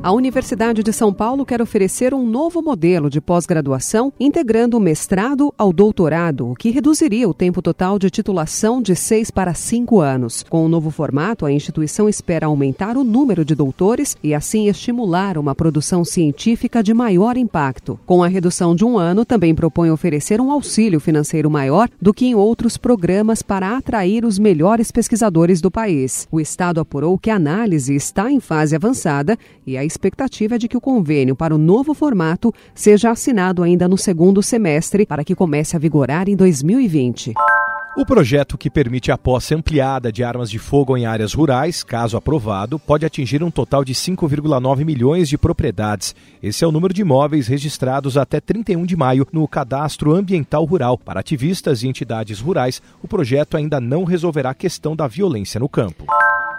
A Universidade de São Paulo quer oferecer um novo modelo de pós-graduação, integrando o mestrado ao doutorado, o que reduziria o tempo total de titulação de seis para cinco anos. Com o novo formato, a instituição espera aumentar o número de doutores e, assim, estimular uma produção científica de maior impacto. Com a redução de um ano, também propõe oferecer um auxílio financeiro maior do que em outros programas para atrair os melhores pesquisadores do país. O Estado apurou que a análise está em fase avançada e a expectativa é de que o convênio para o novo formato seja assinado ainda no segundo semestre para que comece a vigorar em 2020. O projeto que permite a posse ampliada de armas de fogo em áreas rurais, caso aprovado, pode atingir um total de 5,9 milhões de propriedades. Esse é o número de imóveis registrados até 31 de maio no Cadastro Ambiental Rural. Para ativistas e entidades rurais, o projeto ainda não resolverá a questão da violência no campo.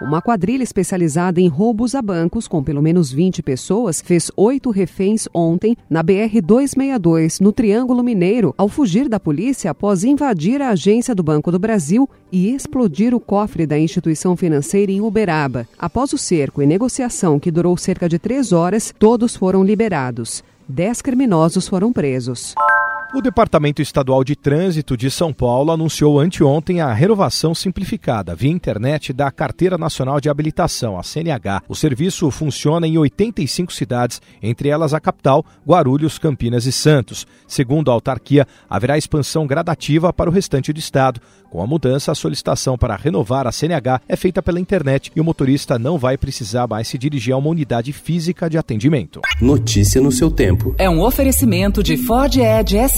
Uma quadrilha especializada em roubos a bancos, com pelo menos 20 pessoas, fez oito reféns ontem na BR-262, no Triângulo Mineiro, ao fugir da polícia após invadir a agência do Banco do Brasil e explodir o cofre da instituição financeira em Uberaba. Após o cerco e negociação que durou cerca de três horas, todos foram liberados. Dez criminosos foram presos. O Departamento Estadual de Trânsito de São Paulo anunciou anteontem a renovação simplificada via internet da Carteira Nacional de Habilitação, a CNH. O serviço funciona em 85 cidades, entre elas a capital, Guarulhos, Campinas e Santos. Segundo a autarquia, haverá expansão gradativa para o restante do estado. Com a mudança, a solicitação para renovar a CNH é feita pela internet e o motorista não vai precisar mais se dirigir a uma unidade física de atendimento. Notícia no seu tempo. É um oferecimento de Ford Edge